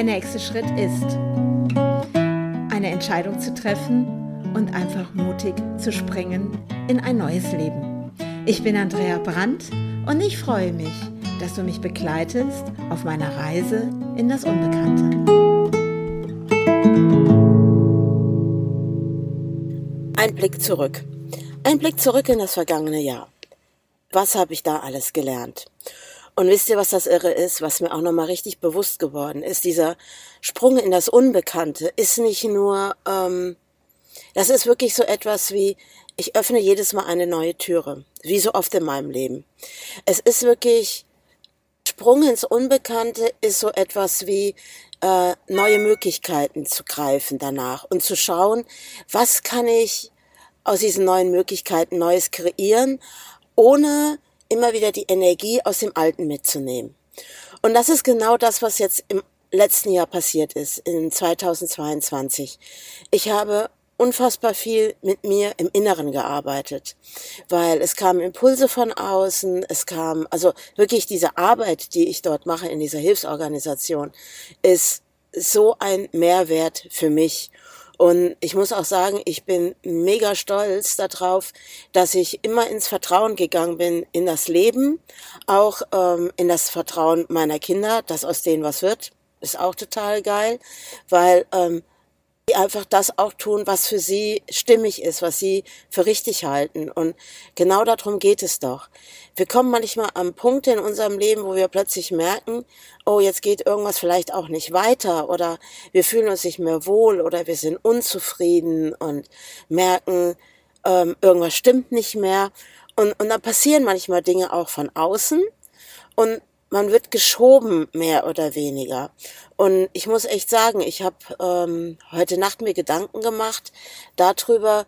Der nächste Schritt ist, eine Entscheidung zu treffen und einfach mutig zu springen in ein neues Leben. Ich bin Andrea Brandt und ich freue mich, dass du mich begleitest auf meiner Reise in das Unbekannte. Ein Blick zurück. Ein Blick zurück in das vergangene Jahr. Was habe ich da alles gelernt? Und wisst ihr, was das Irre ist, was mir auch nochmal richtig bewusst geworden ist? Dieser Sprung in das Unbekannte ist nicht nur, ähm, das ist wirklich so etwas wie, ich öffne jedes Mal eine neue Türe, wie so oft in meinem Leben. Es ist wirklich, Sprung ins Unbekannte ist so etwas wie, äh, neue Möglichkeiten zu greifen danach und zu schauen, was kann ich aus diesen neuen Möglichkeiten Neues kreieren, ohne immer wieder die Energie aus dem Alten mitzunehmen. Und das ist genau das, was jetzt im letzten Jahr passiert ist, in 2022. Ich habe unfassbar viel mit mir im Inneren gearbeitet, weil es kamen Impulse von außen, es kam, also wirklich diese Arbeit, die ich dort mache in dieser Hilfsorganisation, ist so ein Mehrwert für mich. Und ich muss auch sagen, ich bin mega stolz darauf, dass ich immer ins Vertrauen gegangen bin in das Leben, auch ähm, in das Vertrauen meiner Kinder, dass aus denen was wird, ist auch total geil, weil ähm, die einfach das auch tun, was für sie stimmig ist, was sie für richtig halten. Und genau darum geht es doch. Wir kommen manchmal am Punkt in unserem Leben, wo wir plötzlich merken, oh, jetzt geht irgendwas vielleicht auch nicht weiter oder wir fühlen uns nicht mehr wohl oder wir sind unzufrieden und merken, ähm, irgendwas stimmt nicht mehr. Und, und dann passieren manchmal Dinge auch von außen. Und man wird geschoben, mehr oder weniger. Und ich muss echt sagen, ich habe ähm, heute Nacht mir Gedanken gemacht darüber,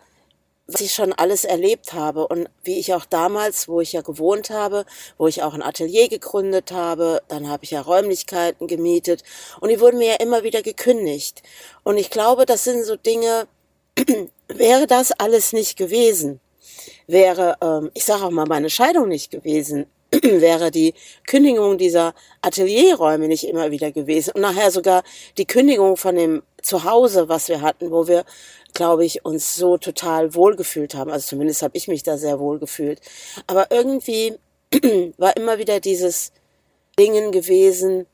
was ich schon alles erlebt habe und wie ich auch damals, wo ich ja gewohnt habe, wo ich auch ein Atelier gegründet habe, dann habe ich ja Räumlichkeiten gemietet und die wurden mir ja immer wieder gekündigt. Und ich glaube, das sind so Dinge, wäre das alles nicht gewesen, wäre, ähm, ich sage auch mal, meine Scheidung nicht gewesen, wäre die Kündigung dieser Atelierräume nicht immer wieder gewesen und nachher sogar die Kündigung von dem Zuhause, was wir hatten, wo wir, glaube ich, uns so total wohlgefühlt haben. Also zumindest habe ich mich da sehr wohl gefühlt. Aber irgendwie war immer wieder dieses Dingen gewesen,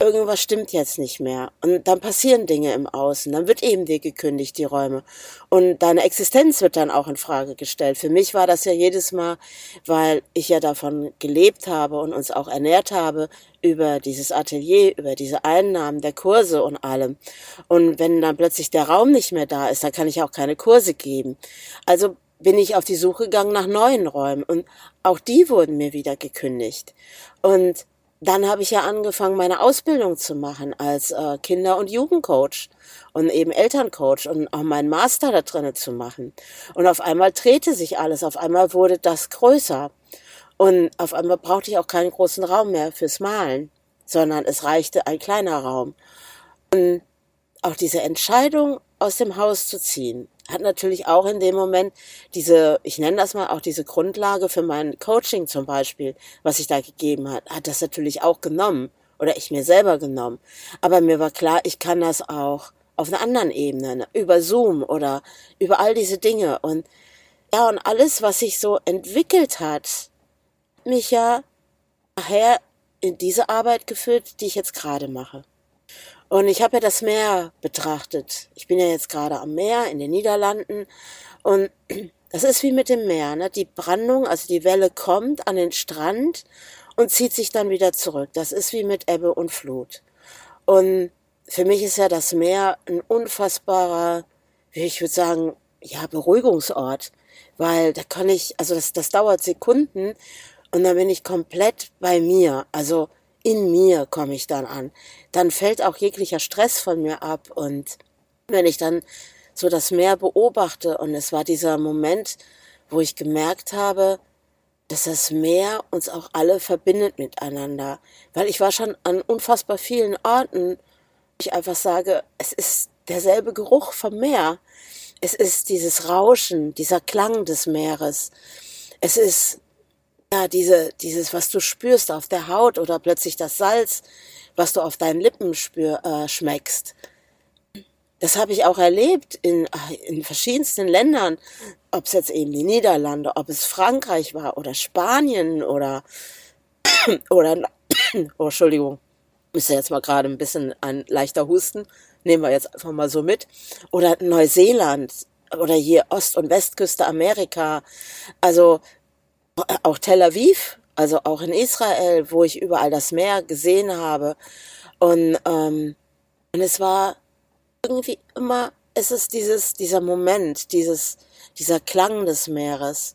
irgendwas stimmt jetzt nicht mehr. Und dann passieren Dinge im Außen. Dann wird eben dir gekündigt, die Räume. Und deine Existenz wird dann auch in Frage gestellt. Für mich war das ja jedes Mal, weil ich ja davon gelebt habe und uns auch ernährt habe über dieses Atelier, über diese Einnahmen der Kurse und allem. Und wenn dann plötzlich der Raum nicht mehr da ist, dann kann ich auch keine Kurse geben. Also bin ich auf die Suche gegangen nach neuen Räumen und auch die wurden mir wieder gekündigt. Und dann habe ich ja angefangen, meine Ausbildung zu machen als äh, Kinder- und Jugendcoach und eben Elterncoach und auch meinen Master da drinnen zu machen. Und auf einmal drehte sich alles, auf einmal wurde das größer. Und auf einmal brauchte ich auch keinen großen Raum mehr fürs Malen, sondern es reichte ein kleiner Raum. Und auch diese Entscheidung, aus dem Haus zu ziehen, hat natürlich auch in dem Moment diese, ich nenne das mal auch diese Grundlage für mein Coaching zum Beispiel, was ich da gegeben hat, hat das natürlich auch genommen oder ich mir selber genommen. Aber mir war klar, ich kann das auch auf einer anderen Ebene, ne, über Zoom oder über all diese Dinge und ja, und alles, was sich so entwickelt hat, mich ja nachher in diese Arbeit geführt, die ich jetzt gerade mache. Und ich habe ja das Meer betrachtet. Ich bin ja jetzt gerade am Meer in den Niederlanden und das ist wie mit dem Meer. Ne? Die Brandung, also die Welle kommt an den Strand und zieht sich dann wieder zurück. Das ist wie mit Ebbe und Flut. Und für mich ist ja das Meer ein unfassbarer, wie ich würde sagen, ja, Beruhigungsort. Weil da kann ich, also das, das dauert Sekunden und dann bin ich komplett bei mir. Also in mir komme ich dann an. Dann fällt auch jeglicher Stress von mir ab. Und wenn ich dann so das Meer beobachte, und es war dieser Moment, wo ich gemerkt habe, dass das Meer uns auch alle verbindet miteinander. Weil ich war schon an unfassbar vielen Orten, ich einfach sage, es ist derselbe Geruch vom Meer. Es ist dieses Rauschen, dieser Klang des Meeres. Es ist ja, diese, dieses, was du spürst auf der Haut oder plötzlich das Salz, was du auf deinen Lippen spür, äh, schmeckst. Das habe ich auch erlebt in, in verschiedensten Ländern, ob es jetzt eben die Niederlande, ob es Frankreich war oder Spanien oder, oder oh, Entschuldigung, ist ja jetzt mal gerade ein bisschen ein leichter Husten, nehmen wir jetzt einfach mal so mit. Oder Neuseeland oder hier Ost- und Westküste Amerika, also auch Tel Aviv, also auch in Israel, wo ich überall das Meer gesehen habe. Und, ähm, und es war irgendwie immer, es ist dieses, dieser Moment, dieses, dieser Klang des Meeres,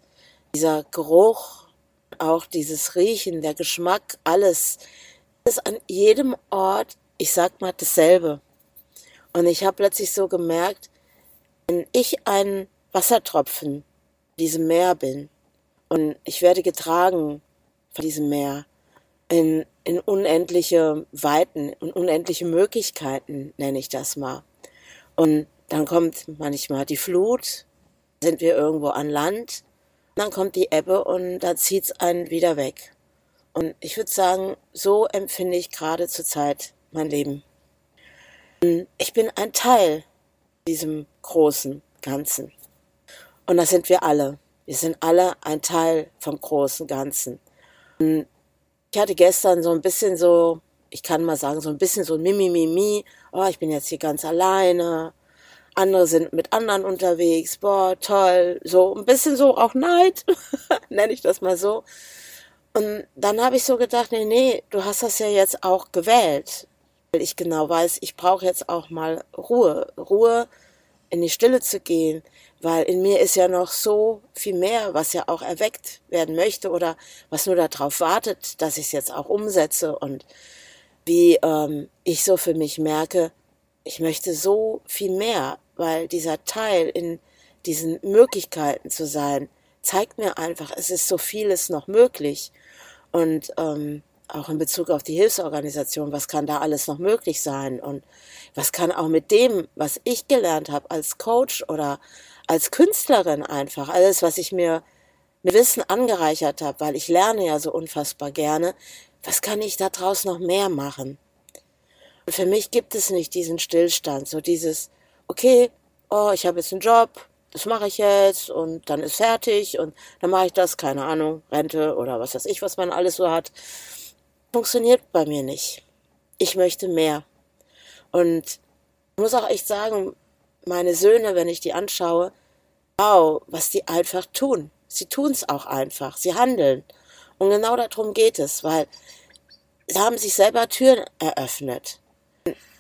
dieser Geruch, auch dieses Riechen, der Geschmack, alles ist an jedem Ort, ich sag mal, dasselbe. Und ich habe plötzlich so gemerkt, wenn ich ein Wassertropfen in diesem Meer bin und ich werde getragen von diesem Meer in, in unendliche Weiten und unendliche Möglichkeiten, nenne ich das mal. Und dann kommt manchmal die Flut, sind wir irgendwo an Land, dann kommt die Ebbe und da zieht's einen wieder weg. Und ich würde sagen, so empfinde ich gerade zurzeit mein Leben. Ich bin ein Teil diesem großen Ganzen. Und das sind wir alle. Wir sind alle ein Teil vom großen Ganzen. Ich hatte gestern so ein bisschen so, ich kann mal sagen, so ein bisschen so ein Mimimimi. Oh, ich bin jetzt hier ganz alleine. Andere sind mit anderen unterwegs. Boah, toll. So ein bisschen so auch Neid, nenne ich das mal so. Und dann habe ich so gedacht, nee, nee, du hast das ja jetzt auch gewählt. Weil ich genau weiß, ich brauche jetzt auch mal Ruhe. Ruhe, in die Stille zu gehen, weil in mir ist ja noch so viel mehr, was ja auch erweckt werden möchte oder was nur darauf wartet, dass ich es jetzt auch umsetze und wie ähm, ich so für mich merke, ich möchte so viel mehr, weil dieser Teil in diesen Möglichkeiten zu sein, zeigt mir einfach, es ist so vieles noch möglich. Und ähm, auch in Bezug auf die Hilfsorganisation, was kann da alles noch möglich sein und was kann auch mit dem, was ich gelernt habe als Coach oder als Künstlerin einfach, alles, was ich mir mit Wissen angereichert habe, weil ich lerne ja so unfassbar gerne, was kann ich da draus noch mehr machen? Und für mich gibt es nicht diesen Stillstand, so dieses, okay, oh, ich habe jetzt einen Job, das mache ich jetzt und dann ist fertig und dann mache ich das, keine Ahnung, Rente oder was weiß ich, was man alles so hat. Funktioniert bei mir nicht. Ich möchte mehr. Und ich muss auch echt sagen, meine Söhne, wenn ich die anschaue, wow, was die einfach tun. Sie tun es auch einfach, sie handeln. Und genau darum geht es, weil sie haben sich selber Türen eröffnet.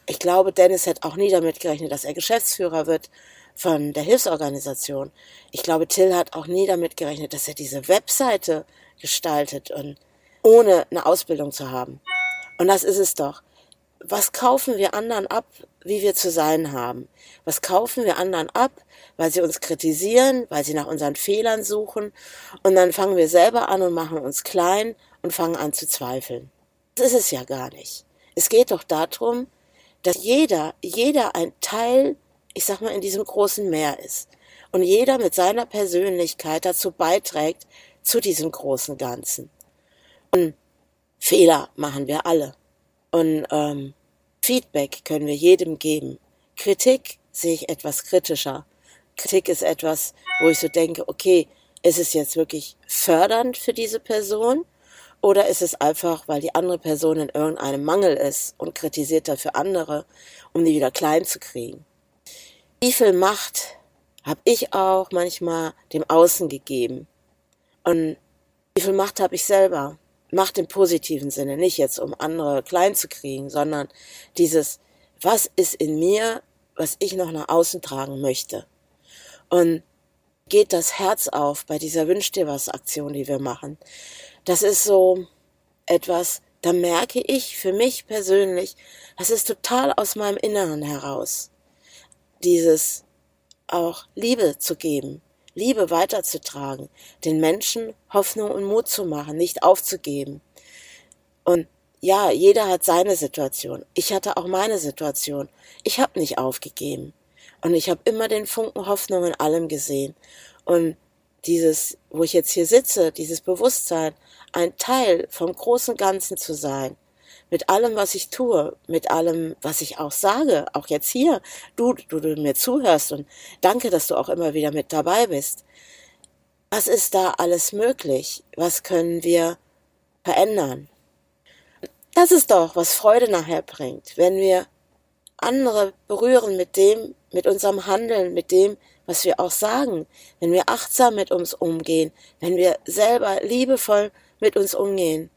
Ich glaube, Dennis hätte auch nie damit gerechnet, dass er Geschäftsführer wird von der Hilfsorganisation. Ich glaube, Till hat auch nie damit gerechnet, dass er diese Webseite gestaltet und ohne eine Ausbildung zu haben. Und das ist es doch. Was kaufen wir anderen ab, wie wir zu sein haben? Was kaufen wir anderen ab, weil sie uns kritisieren, weil sie nach unseren Fehlern suchen und dann fangen wir selber an und machen uns klein und fangen an zu zweifeln. Das ist es ja gar nicht. Es geht doch darum, dass jeder, jeder ein Teil ich sag mal, in diesem großen Meer ist. Und jeder mit seiner Persönlichkeit dazu beiträgt, zu diesem großen Ganzen. Und Fehler machen wir alle. Und ähm, Feedback können wir jedem geben. Kritik sehe ich etwas kritischer. Kritik ist etwas, wo ich so denke, okay, ist es jetzt wirklich fördernd für diese Person? Oder ist es einfach, weil die andere Person in irgendeinem Mangel ist und kritisiert dafür andere, um die wieder klein zu kriegen? Wie viel Macht habe ich auch manchmal dem Außen gegeben? Und wie viel Macht habe ich selber? Macht im positiven Sinne, nicht jetzt um andere klein zu kriegen, sondern dieses, was ist in mir, was ich noch nach außen tragen möchte? Und geht das Herz auf bei dieser Wünsch dir was Aktion, die wir machen. Das ist so etwas, da merke ich für mich persönlich, das ist total aus meinem Inneren heraus dieses auch Liebe zu geben, Liebe weiterzutragen, den Menschen Hoffnung und Mut zu machen, nicht aufzugeben. Und ja, jeder hat seine Situation. Ich hatte auch meine Situation. Ich habe nicht aufgegeben. Und ich habe immer den Funken Hoffnung in allem gesehen. Und dieses, wo ich jetzt hier sitze, dieses Bewusstsein, ein Teil vom großen Ganzen zu sein, mit allem, was ich tue, mit allem, was ich auch sage, auch jetzt hier, du, du, du mir zuhörst und danke, dass du auch immer wieder mit dabei bist. Was ist da alles möglich? Was können wir verändern? Das ist doch, was Freude nachher bringt, wenn wir andere berühren mit dem, mit unserem Handeln, mit dem, was wir auch sagen, wenn wir achtsam mit uns umgehen, wenn wir selber liebevoll mit uns umgehen,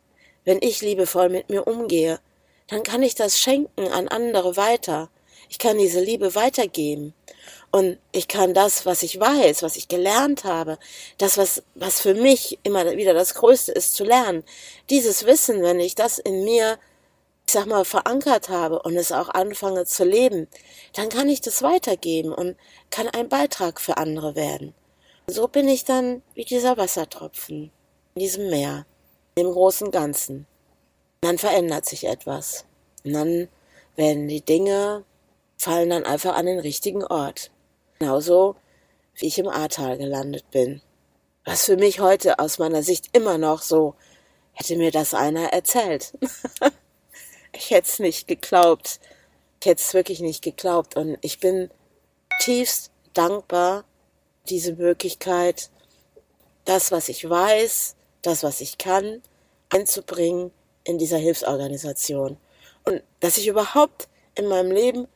wenn ich liebevoll mit mir umgehe, dann kann ich das schenken an andere weiter. Ich kann diese Liebe weitergeben. Und ich kann das, was ich weiß, was ich gelernt habe, das, was, was für mich immer wieder das Größte ist, zu lernen, dieses Wissen, wenn ich das in mir, ich sag mal, verankert habe und es auch anfange zu leben, dann kann ich das weitergeben und kann ein Beitrag für andere werden. So bin ich dann wie dieser Wassertropfen in diesem Meer, im großen Ganzen. Dann verändert sich etwas. Und dann werden die Dinge, fallen dann einfach an den richtigen Ort. Genauso wie ich im Ahrtal gelandet bin. Was für mich heute aus meiner Sicht immer noch so, hätte mir das einer erzählt. ich hätte es nicht geglaubt. Ich hätte es wirklich nicht geglaubt. Und ich bin tiefst dankbar, diese Möglichkeit, das, was ich weiß, das, was ich kann, einzubringen in dieser Hilfsorganisation. Und dass ich überhaupt in meinem Leben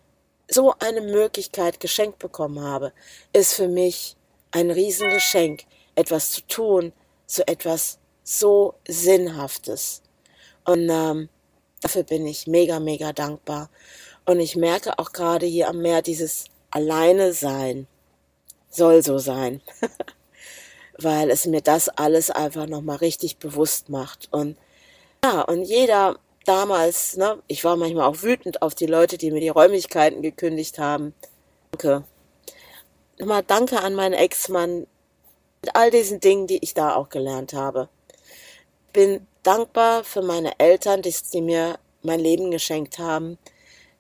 so eine Möglichkeit geschenkt bekommen habe, ist für mich ein Riesengeschenk, etwas zu tun, so etwas so Sinnhaftes. Und ähm, dafür bin ich mega, mega dankbar. Und ich merke auch gerade hier am Meer, dieses Alleine sein soll so sein. Weil es mir das alles einfach nochmal richtig bewusst macht. Und ja, und jeder damals, ne, ich war manchmal auch wütend auf die Leute, die mir die Räumlichkeiten gekündigt haben. Danke. Nochmal danke an meinen Ex-Mann mit all diesen Dingen, die ich da auch gelernt habe. Bin dankbar für meine Eltern, die, die mir mein Leben geschenkt haben,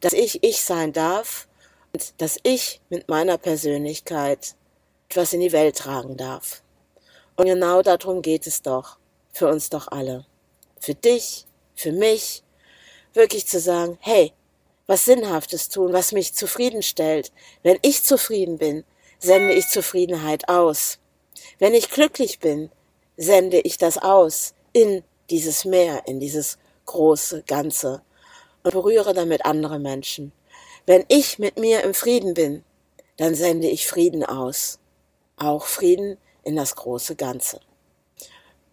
dass ich ich sein darf und dass ich mit meiner Persönlichkeit etwas in die Welt tragen darf. Und genau darum geht es doch, für uns doch alle. Für dich, für mich, wirklich zu sagen, hey, was Sinnhaftes tun, was mich zufriedenstellt. Wenn ich zufrieden bin, sende ich Zufriedenheit aus. Wenn ich glücklich bin, sende ich das aus in dieses Meer, in dieses große Ganze und berühre damit andere Menschen. Wenn ich mit mir im Frieden bin, dann sende ich Frieden aus. Auch Frieden in das große Ganze.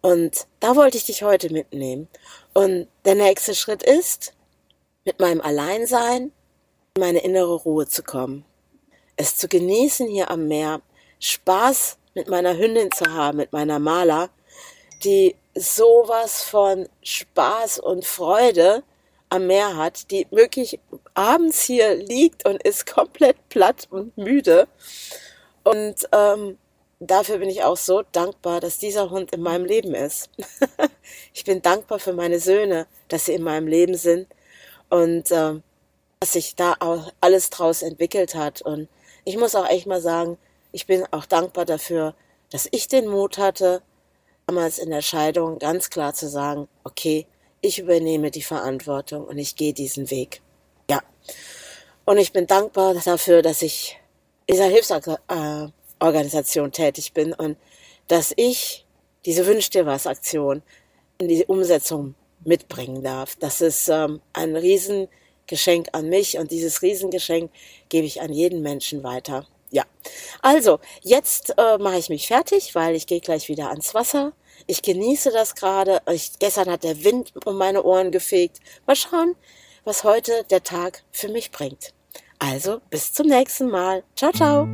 Und da wollte ich dich heute mitnehmen. Und der nächste Schritt ist, mit meinem Alleinsein in meine innere Ruhe zu kommen. Es zu genießen hier am Meer, Spaß mit meiner Hündin zu haben, mit meiner Maler, die sowas von Spaß und Freude am Meer hat, die wirklich abends hier liegt und ist komplett platt und müde. Und ähm, dafür bin ich auch so dankbar, dass dieser Hund in meinem Leben ist. ich bin dankbar für meine Söhne, dass sie in meinem Leben sind und äh, dass sich da auch alles draus entwickelt hat. Und ich muss auch echt mal sagen, ich bin auch dankbar dafür, dass ich den Mut hatte, damals in der Scheidung ganz klar zu sagen, okay, ich übernehme die Verantwortung und ich gehe diesen Weg. Ja. Und ich bin dankbar dafür, dass ich dieser Hilfsorganisation Organisation tätig bin und dass ich diese Wünsch dir was Aktion in die Umsetzung mitbringen darf. Das ist ähm, ein Riesengeschenk an mich und dieses Riesengeschenk gebe ich an jeden Menschen weiter. Ja, also jetzt äh, mache ich mich fertig, weil ich gehe gleich wieder ans Wasser. Ich genieße das gerade. Gestern hat der Wind um meine Ohren gefegt. Mal schauen, was heute der Tag für mich bringt. Also bis zum nächsten Mal. Ciao, ciao.